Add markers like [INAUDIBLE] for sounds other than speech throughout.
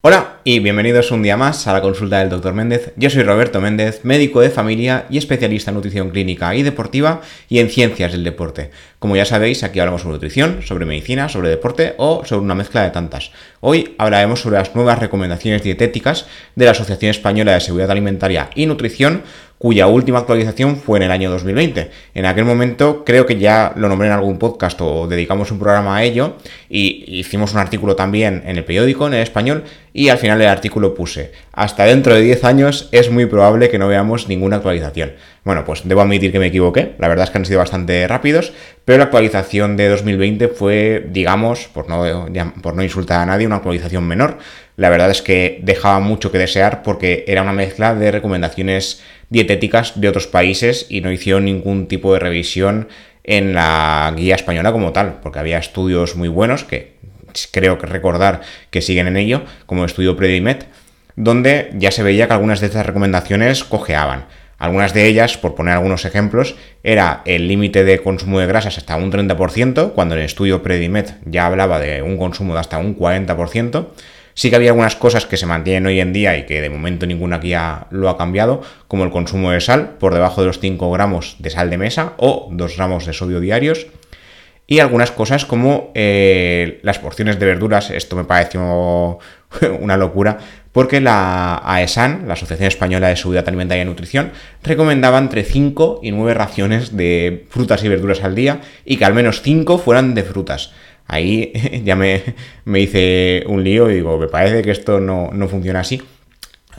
Hola y bienvenidos un día más a la consulta del Dr. Méndez. Yo soy Roberto Méndez, médico de familia y especialista en nutrición clínica y deportiva y en ciencias del deporte. Como ya sabéis, aquí hablamos sobre nutrición, sobre medicina, sobre deporte o sobre una mezcla de tantas. Hoy hablaremos sobre las nuevas recomendaciones dietéticas de la Asociación Española de Seguridad Alimentaria y Nutrición cuya última actualización fue en el año 2020. En aquel momento creo que ya lo nombré en algún podcast o dedicamos un programa a ello y hicimos un artículo también en el periódico, en el español, y al final del artículo puse, hasta dentro de 10 años es muy probable que no veamos ninguna actualización. Bueno, pues debo admitir que me equivoqué, la verdad es que han sido bastante rápidos, pero la actualización de 2020 fue, digamos, por no, insultar a nadie, una actualización menor. La verdad es que dejaba mucho que desear porque era una mezcla de recomendaciones dietéticas de otros países y no hicieron ningún tipo de revisión en la guía española como tal, porque había estudios muy buenos que creo que recordar que siguen en ello, como el estudio Predimet, donde ya se veía que algunas de estas recomendaciones cojeaban. Algunas de ellas, por poner algunos ejemplos, era el límite de consumo de grasas hasta un 30%, cuando el estudio Predimet ya hablaba de un consumo de hasta un 40%, Sí que había algunas cosas que se mantienen hoy en día y que de momento ninguna guía lo ha cambiado, como el consumo de sal por debajo de los 5 gramos de sal de mesa o 2 gramos de sodio diarios. Y algunas cosas como eh, las porciones de verduras, esto me pareció [LAUGHS] una locura, porque la AESAN, la Asociación Española de Seguridad Alimentaria y Nutrición, recomendaba entre 5 y 9 raciones de frutas y verduras al día y que al menos 5 fueran de frutas. Ahí [LAUGHS] ya me, hice un lío y digo, me parece que esto no, funciona así.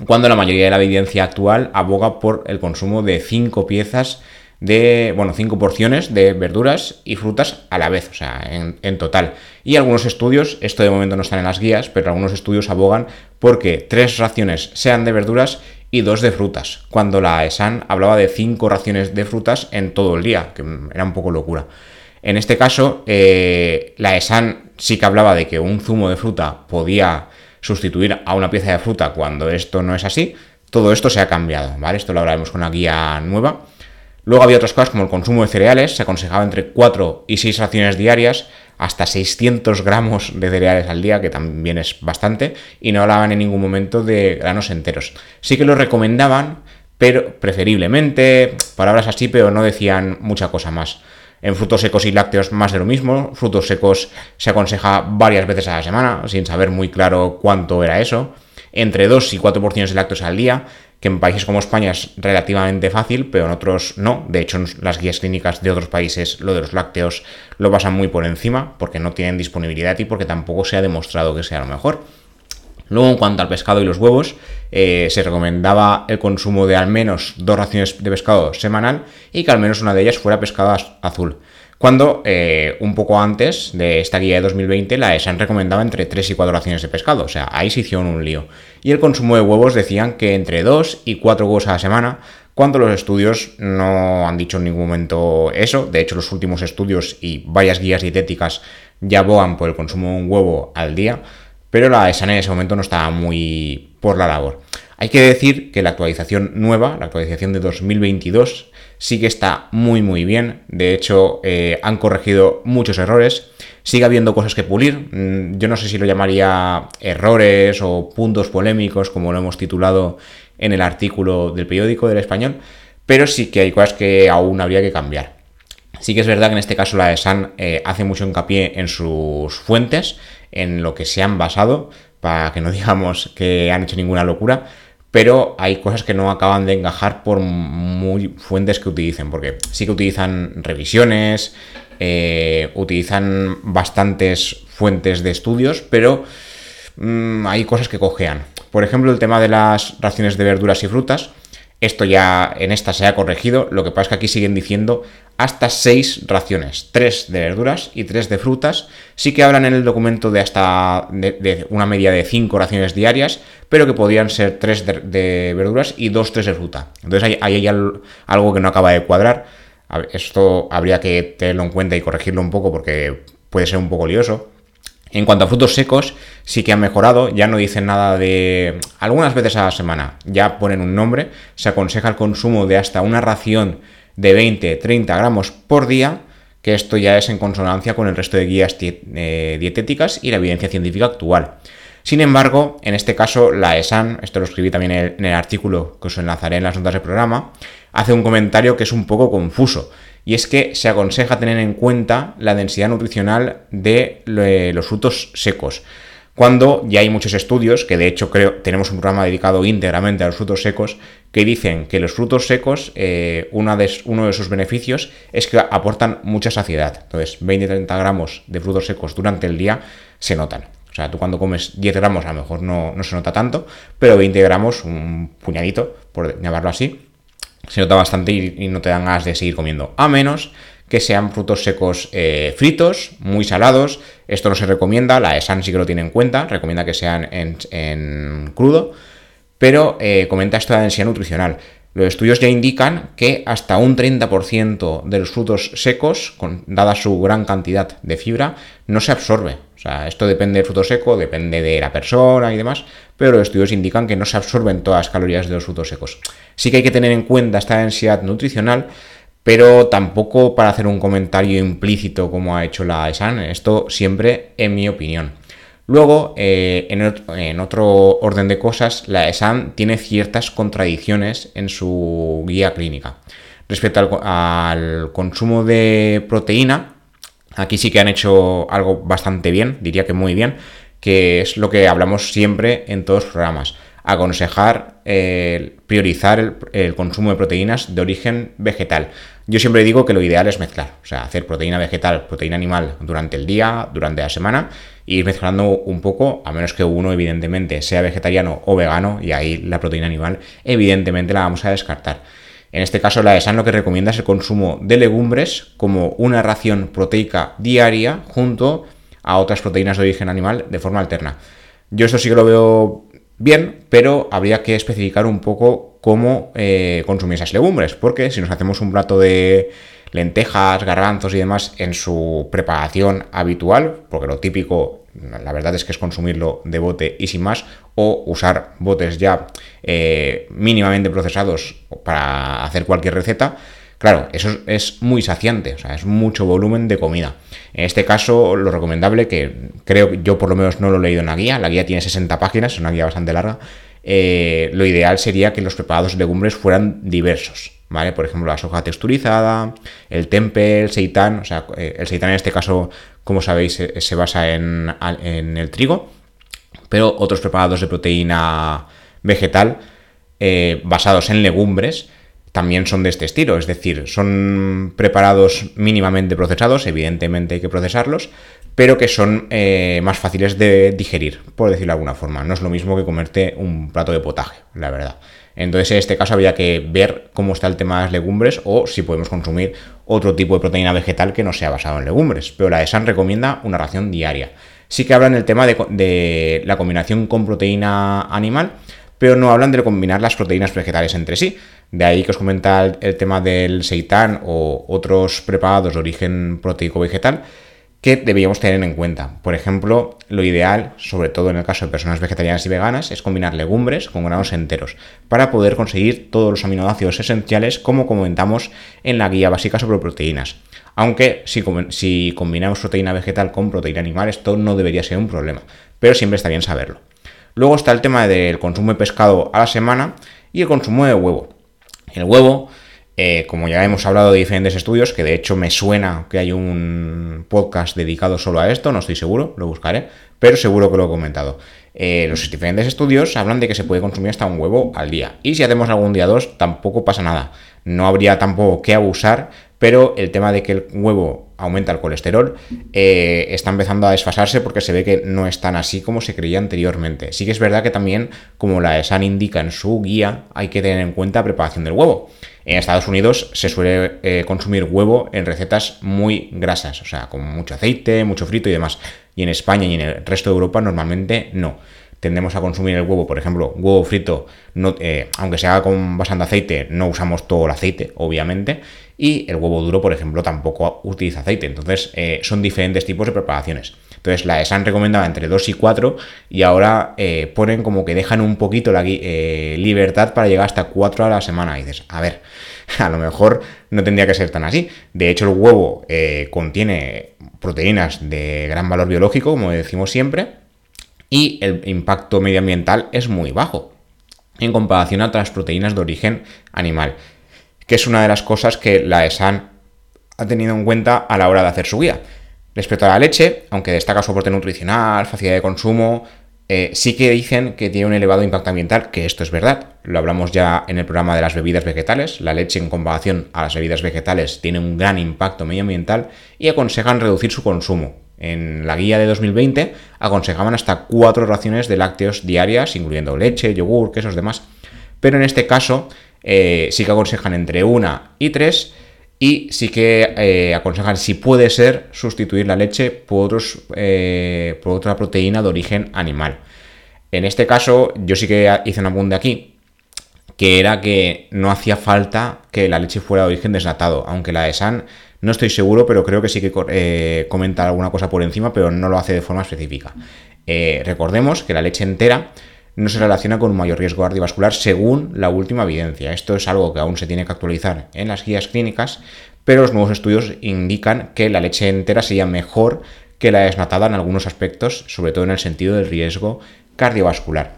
Cuando la mayoría de la evidencia actual aboga por el consumo de 5 piezas de, bueno, 5 porciones de verduras y frutas a la vez, o sea, en, en, total. Y algunos estudios, esto de momento no están en las guías, pero algunos estudios abogan porque 3 raciones sean de verduras y 2 de frutas, cuando la ESAN hablaba de 5 raciones de frutas en todo el día, que era un poco locura. En este caso, eh, la ESAN sí que hablaba de que un zumo de fruta podía sustituir a una pieza de fruta cuando esto no es así. Todo esto se ha cambiado, ¿vale? Esto lo hablaremos con una guía nueva. Luego había otras cosas como el consumo de cereales, se aconsejaba entre 4 y 6 raciones diarias, hasta 600 gramos de cereales al día, que también es bastante, y no hablaban en ningún momento de granos enteros. Sí que lo recomendaban, pero preferiblemente, palabras así, pero no decían mucha cosa más. En frutos secos y lácteos más de lo mismo. Frutos secos se aconseja varias veces a la semana, sin saber muy claro cuánto era eso. Entre 2 y 4 porciones de lácteos al día, que en países como España es relativamente fácil, pero en otros no. De hecho, las guías clínicas de otros países lo de los lácteos lo pasan muy por encima, porque no tienen disponibilidad y porque tampoco se ha demostrado que sea lo mejor. Luego, en cuanto al pescado y los huevos, eh, se recomendaba el consumo de al menos dos raciones de pescado semanal y que al menos una de ellas fuera pescado azul. Cuando eh, un poco antes de esta guía de 2020 la ESAN recomendaba entre 3 y 4 raciones de pescado, o sea, ahí se hicieron un lío. Y el consumo de huevos decían que entre 2 y 4 huevos a la semana, cuando los estudios no han dicho en ningún momento eso. De hecho, los últimos estudios y varias guías dietéticas ya abogan por el consumo de un huevo al día pero la ESAN en ese momento no estaba muy por la labor. Hay que decir que la actualización nueva, la actualización de 2022, sí que está muy muy bien. De hecho, eh, han corregido muchos errores. Sigue habiendo cosas que pulir. Mm, yo no sé si lo llamaría errores o puntos polémicos, como lo hemos titulado en el artículo del periódico del español, pero sí que hay cosas que aún habría que cambiar. Sí que es verdad que en este caso la ESAN eh, hace mucho hincapié en sus fuentes, en lo que se han basado, para que no [LAUGHS] digamos que han hecho ninguna locura, pero hay cosas que no acaban de encajar por muy fuentes que utilicen, porque sí que utilizan revisiones, eh, utilizan bastantes fuentes de estudios, pero mm, hay cosas que cojean. Por ejemplo, el tema de las raciones de verduras y frutas, esto ya en esta se ha corregido, lo que pasa es que aquí siguen diciendo hasta 6 raciones, 3 de verduras y 3 de frutas. Sí que hablan en el documento de hasta de, una media de 5 raciones diarias, pero que podrían ser 3 de, verduras y 2, 3 de fruta. Entonces ahí hay, algo que no acaba de cuadrar. Esto habría que tenerlo en cuenta y corregirlo un poco porque puede ser un poco lioso. En cuanto a frutos secos, sí que han mejorado, ya no dicen nada de algunas veces a la semana, ya ponen un nombre, se aconseja el consumo de hasta una ración de 20-30 gramos por día, que esto ya es en consonancia con el resto de guías eh, dietéticas y la evidencia científica actual. Sin embargo, en este caso, la ESAN, esto lo escribí también en el artículo que os enlazaré en las notas del programa, hace un comentario que es un poco confuso. Y es que se aconseja tener en cuenta la densidad nutricional de los frutos secos cuando ya hay muchos estudios, que de hecho creo tenemos un programa dedicado íntegramente a los frutos secos, que dicen que los frutos secos, eh, uno de sus beneficios es que aportan mucha saciedad. Entonces, 20-30 gramos de frutos secos durante el día se notan. O sea, tú cuando comes 10 gramos a lo mejor no, se nota tanto, pero 20 gramos, un puñadito, por llamarlo así, se nota bastante y, no te dan ganas de seguir comiendo. A menos que sean frutos secos eh, fritos, muy salados. Esto no se recomienda, la ESAN sí que lo tiene en cuenta, recomienda que sean en, crudo, pero eh, comenta esto de la densidad nutricional. Los estudios ya indican que hasta un 30% de los frutos secos, con, dada su gran cantidad de fibra, no se absorbe. O sea, esto depende del fruto seco, depende de la persona y demás, pero los estudios indican que no se absorben todas las calorías de los frutos secos. Sí que hay que tener en cuenta esta densidad nutricional pero tampoco para hacer un comentario implícito como ha hecho la ESAN, esto siempre en mi opinión. Luego, eh, en, otro orden de cosas, la ESAN tiene ciertas contradicciones en su guía clínica. Respecto al, consumo de proteína, aquí sí que han hecho algo bastante bien, diría que muy bien, que es lo que hablamos siempre en todos los programas aconsejar eh, priorizar el, consumo de proteínas de origen vegetal. Yo siempre digo que lo ideal es mezclar, o sea, hacer proteína vegetal, proteína animal durante el día, durante la semana, e ir mezclando un poco, a menos que uno evidentemente sea vegetariano o vegano, y ahí la proteína animal evidentemente la vamos a descartar. En este caso, la ESAN lo que recomienda es el consumo de legumbres como una ración proteica diaria junto a otras proteínas de origen animal de forma alterna. Yo esto sí que lo veo bien, pero habría que especificar un poco cómo eh, consumir esas legumbres, porque si nos hacemos un plato de lentejas, garbanzos y demás en su preparación habitual, porque lo típico, la verdad es que es consumirlo de bote y sin más, o usar botes ya eh, mínimamente procesados para hacer cualquier receta, Claro, eso es muy saciante, o sea, es mucho volumen de comida. En este caso, lo recomendable, que creo que yo por lo menos no lo he leído en la guía, la guía tiene 60 páginas, es una guía bastante larga, eh, lo ideal sería que los preparados de legumbres fueran diversos, ¿vale? Por ejemplo, la soja texturizada, el tempe, el seitán, o sea, eh, el seitán en este caso, como sabéis, se, basa en, el trigo, pero otros preparados de proteína vegetal eh, basados en legumbres, también son de este estilo, es decir, son preparados mínimamente procesados, evidentemente hay que procesarlos, pero que son eh, más fáciles de digerir, por decirlo de alguna forma. No es lo mismo que comerte un plato de potaje, la verdad. Entonces, en este caso habría que ver cómo está el tema de las legumbres o si podemos consumir otro tipo de proteína vegetal que no sea basado en legumbres. Pero la ESAN recomienda una ración diaria. Sí que hablan del tema de la combinación con proteína animal, pero no hablan de combinar las proteínas vegetales entre sí. De ahí que os comenta el, tema del seitán o otros preparados de origen proteico vegetal que deberíamos tener en cuenta. Por ejemplo, lo ideal, sobre todo en el caso de personas vegetarianas y veganas, es combinar legumbres con granos enteros para poder conseguir todos los aminoácidos esenciales como comentamos en la guía básica sobre proteínas. Aunque si, si combinamos proteína vegetal con proteína animal, esto no debería ser un problema, pero siempre está bien saberlo. Luego está el tema del consumo de pescado a la semana y el consumo de huevo. El huevo, eh, como ya hemos hablado de diferentes estudios, que de hecho me suena que hay un podcast dedicado solo a esto, no estoy seguro, lo buscaré, pero seguro que lo he comentado. Eh, los diferentes estudios hablan de que se puede consumir hasta un huevo al día. Y si hacemos algún día dos, tampoco pasa nada. No habría tampoco que abusar, pero el tema de que el huevo aumenta el colesterol eh, está empezando a desfasarse porque se ve que no es tan así como se creía anteriormente. Sí que es verdad que también, como la ESAN indica en su guía, hay que tener en cuenta preparación del huevo. En Estados Unidos se suele eh, consumir huevo en recetas muy grasas, o sea, con mucho aceite, mucho frito y demás. Y en España y en el resto de Europa normalmente no tendemos a consumir el huevo, por ejemplo, huevo frito, eh, aunque se haga con bastante aceite, no usamos todo el aceite, obviamente, y el huevo duro, por ejemplo, tampoco utiliza aceite. Entonces, eh, son diferentes tipos de preparaciones. Entonces, la ESAN recomendaba entre 2 y 4 y ahora eh, ponen como que dejan un poquito la libertad para llegar hasta 4 a la semana. Y dices, a ver, [LAUGHS] a lo mejor no tendría que ser tan así. De hecho, el huevo contiene proteínas de gran valor biológico, como decimos siempre, y el impacto medioambiental es muy bajo en comparación a otras proteínas de origen animal, que es una de las cosas que la ESAN ha tenido en cuenta a la hora de hacer su guía. Respecto a la leche, aunque destaca su aporte nutricional, facilidad de consumo, eh, sí que dicen que tiene un elevado impacto ambiental, que esto es verdad. Lo hablamos ya en el programa de las bebidas vegetales. La leche en comparación a las bebidas vegetales tiene un gran impacto medioambiental y aconsejan reducir su consumo. En la guía de 2020 aconsejaban hasta cuatro raciones de lácteos diarias, incluyendo leche, yogur, quesos, demás. Pero en este caso eh, sí que aconsejan entre una y tres y sí que eh, aconsejan, si puede ser, sustituir la leche por, otros, eh, por otra proteína de origen animal. En este caso, yo sí que hice un apunte aquí, que era que no hacía falta que la leche fuera de origen desnatado, aunque la de San no estoy seguro, pero creo que sí que comenta alguna cosa por encima, pero no lo hace de forma específica. recordemos que la leche entera no se relaciona con un mayor riesgo cardiovascular según la última evidencia. Esto es algo que aún se tiene que actualizar en las guías clínicas, pero los nuevos estudios indican que la leche entera sería mejor que la desnatada en algunos aspectos, sobre todo en el sentido del riesgo cardiovascular.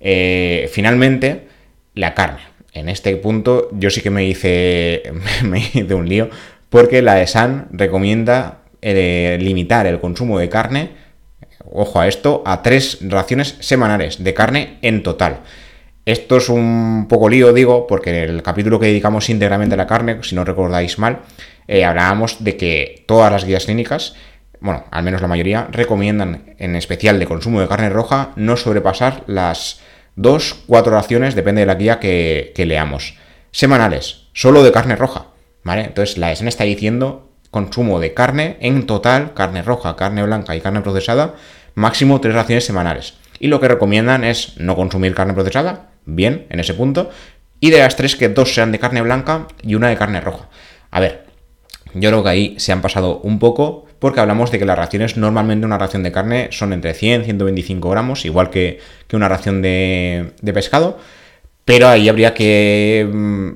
Eh, finalmente, la carne. En este punto yo sí que me hice, [LAUGHS] me hice un lío porque la ESAN recomienda eh, limitar el consumo de carne ojo a esto, a tres raciones semanales de carne en total. Esto es un poco lío, digo, porque en el capítulo que dedicamos íntegramente a la carne, si no recordáis mal, eh, hablábamos de que todas las guías clínicas, bueno, al menos la mayoría, recomiendan, en especial de consumo de carne roja, no sobrepasar las dos, cuatro raciones, depende de la guía que, leamos. Semanales, solo de carne roja, ¿vale? Entonces la ESN está diciendo consumo de carne en total, carne roja, carne blanca y carne procesada, máximo tres raciones semanales. Y lo que recomiendan es no consumir carne procesada, bien, en ese punto, y de las tres que dos sean de carne blanca y una de carne roja. A ver, yo creo que ahí se han pasado un poco porque hablamos de que las raciones, normalmente una ración de carne son entre 100 y 125 gramos, igual que, una ración de, de, pescado, pero ahí habría que mm,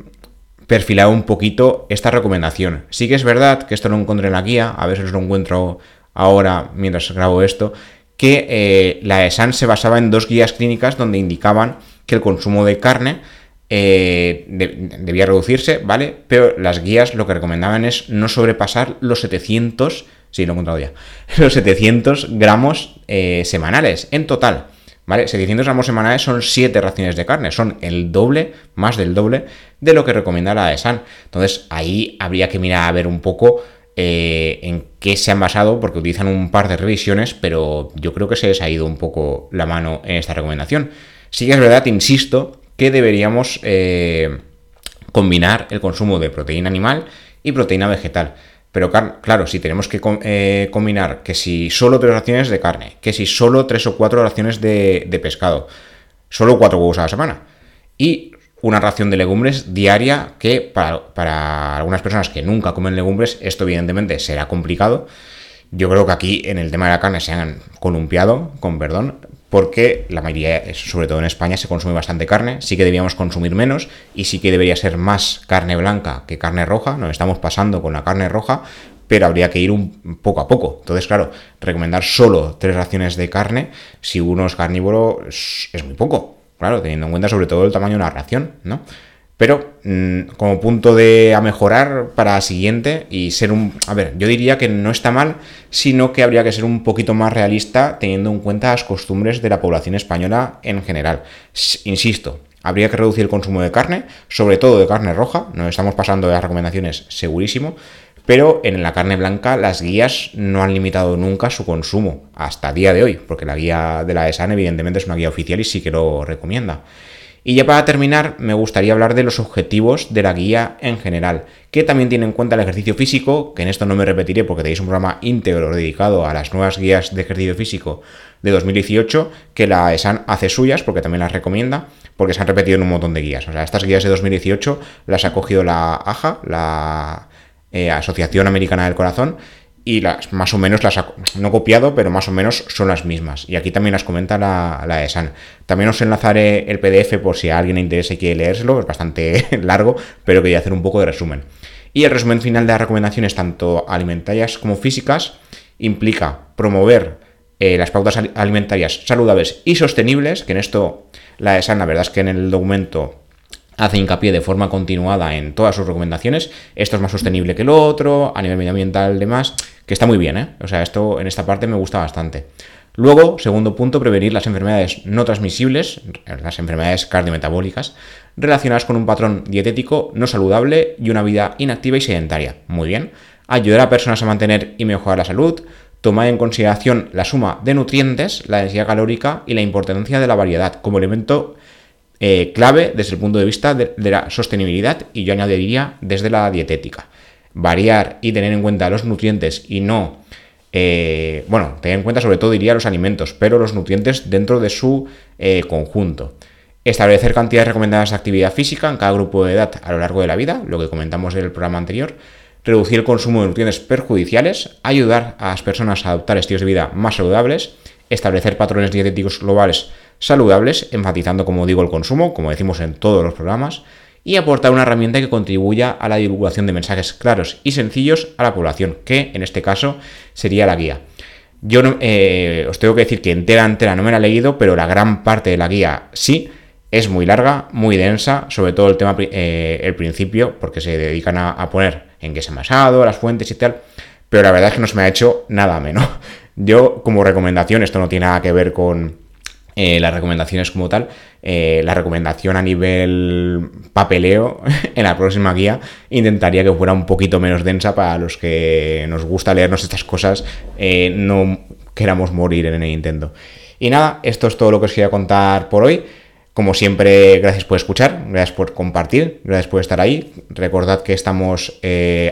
perfilar un poquito esta recomendación. Sí que es verdad que esto lo encontré en la guía, a os lo encuentro ahora mientras grabo esto, que eh, la ESAN se basaba en dos guías clínicas donde indicaban que el consumo de carne eh, debía reducirse, ¿vale? Pero las guías lo que recomendaban es no sobrepasar los 700, sí, lo he encontrado ya, [LAUGHS] los 700 gramos eh, semanales en total, ¿vale? 700 gramos semanales son 7 raciones de carne, son el doble, más del doble de lo que recomienda la ESAN. Entonces ahí habría que mirar a ver un poco eh, en qué se han basado, porque utilizan un par de revisiones, pero yo creo que se les ha ido un poco la mano en esta recomendación. Sí que es verdad, insisto, que deberíamos eh, combinar el consumo de proteína animal y proteína vegetal. Pero claro, si tenemos que eh, combinar que si solo tres raciones de carne, que si solo tres o cuatro raciones de pescado, solo cuatro huevos a la semana. Y una ración de legumbres diaria que para, algunas personas que nunca comen legumbres esto evidentemente será complicado. Yo creo que aquí en el tema de la carne se han columpiado, con perdón, porque la mayoría, sobre todo en España, se consume bastante carne, sí que debíamos consumir menos y sí que debería ser más carne blanca que carne roja, nos estamos pasando con la carne roja, pero habría que ir un poco a poco. Entonces, claro, recomendar solo tres raciones de carne, si uno es carnívoro, es muy poco claro, teniendo en cuenta sobre todo el tamaño de la ración, ¿no? Pero mm, como punto de a mejorar para la siguiente y ser un... A ver, yo diría que no está mal, sino que habría que ser un poquito más realista teniendo en cuenta las costumbres de la población española en general. Insisto, habría que reducir el consumo de carne, sobre todo de carne roja, nos estamos pasando de las recomendaciones segurísimo, pero en la carne blanca las guías no han limitado nunca su consumo hasta día de hoy, porque la guía de la ESAN evidentemente es una guía oficial y sí que lo recomienda. Y ya para terminar, me gustaría hablar de los objetivos de la guía en general, que también tiene en cuenta el ejercicio físico, que en esto no me repetiré porque tenéis un programa íntegro dedicado a las nuevas guías de ejercicio físico de 2018, que la ESAN hace suyas porque también las recomienda, porque se han repetido en un montón de guías. O sea, estas guías de 2018 las ha cogido la AJA, la eh, Asociación Americana del Corazón, y las más o menos las ha, no copiado, pero más o menos son las mismas. Y aquí también las comenta la, la ESAN. También os enlazaré el PDF por si a alguien le interesa y quiere leérselo, es bastante [LAUGHS] largo, pero quería hacer un poco de resumen. Y el resumen final de las recomendaciones, tanto alimentarias como físicas, implica promover eh, las pautas alimentarias saludables y sostenibles, que en esto la ESAN, la verdad es que en el documento hace hincapié de forma continuada en todas sus recomendaciones. Esto es más sostenible que lo otro, a nivel medioambiental, demás, que está muy bien, ¿eh? O sea, esto en esta parte me gusta bastante. Luego, segundo punto, prevenir las enfermedades no transmisibles, las enfermedades cardiometabólicas, relacionadas con un patrón dietético no saludable y una vida inactiva y sedentaria. Muy bien. Ayudar a personas a mantener y mejorar la salud, tomar en consideración la suma de nutrientes, la densidad calórica y la importancia de la variedad como elemento eh, clave desde el punto de vista de, la sostenibilidad y yo añadiría desde la dietética. Variar y tener en cuenta los nutrientes y no, eh, bueno, tener en cuenta sobre todo diría los alimentos, pero los nutrientes dentro de su eh, conjunto. Establecer cantidades recomendadas de actividad física en cada grupo de edad a lo largo de la vida, lo que comentamos en el programa anterior. Reducir el consumo de nutrientes perjudiciales, ayudar a las personas a adoptar estilos de vida más saludables, establecer patrones dietéticos globales saludables, enfatizando, como digo, el consumo, como decimos en todos los programas, y aportar una herramienta que contribuya a la divulgación de mensajes claros y sencillos a la población, que en este caso sería la guía. Yo eh, os tengo que decir que entera, entera no me la he leído, pero la gran parte de la guía sí. Es muy larga, muy densa, sobre todo el tema, eh, el principio, porque se dedican a, poner en qué se ha basado, las fuentes y tal, pero la verdad es que no se me ha hecho nada menos. [LAUGHS] Yo, como recomendación, esto no tiene nada que ver con, eh, las recomendaciones como tal, eh, la recomendación a nivel papeleo [LAUGHS] en la próxima guía intentaría que fuera un poquito menos densa para los que nos gusta leernos estas cosas, eh, no queramos morir en el Nintendo. Y nada, esto es todo lo que os quería contar por hoy. Como siempre, gracias por escuchar, gracias por compartir, gracias por estar ahí. Recordad que estamos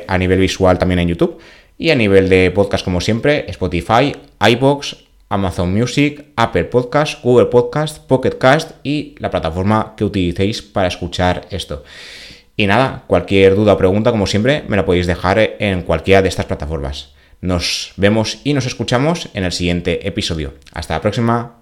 a nivel visual también en YouTube y a nivel de podcast, como siempre, Spotify, iBox, Amazon Music, Apple Podcast, Google Podcast, Pocket Cast y la plataforma que utilicéis para escuchar esto. Y nada, cualquier duda o pregunta, como siempre, me la podéis dejar en cualquiera de estas plataformas. Nos vemos y nos escuchamos en el siguiente episodio. Hasta la próxima.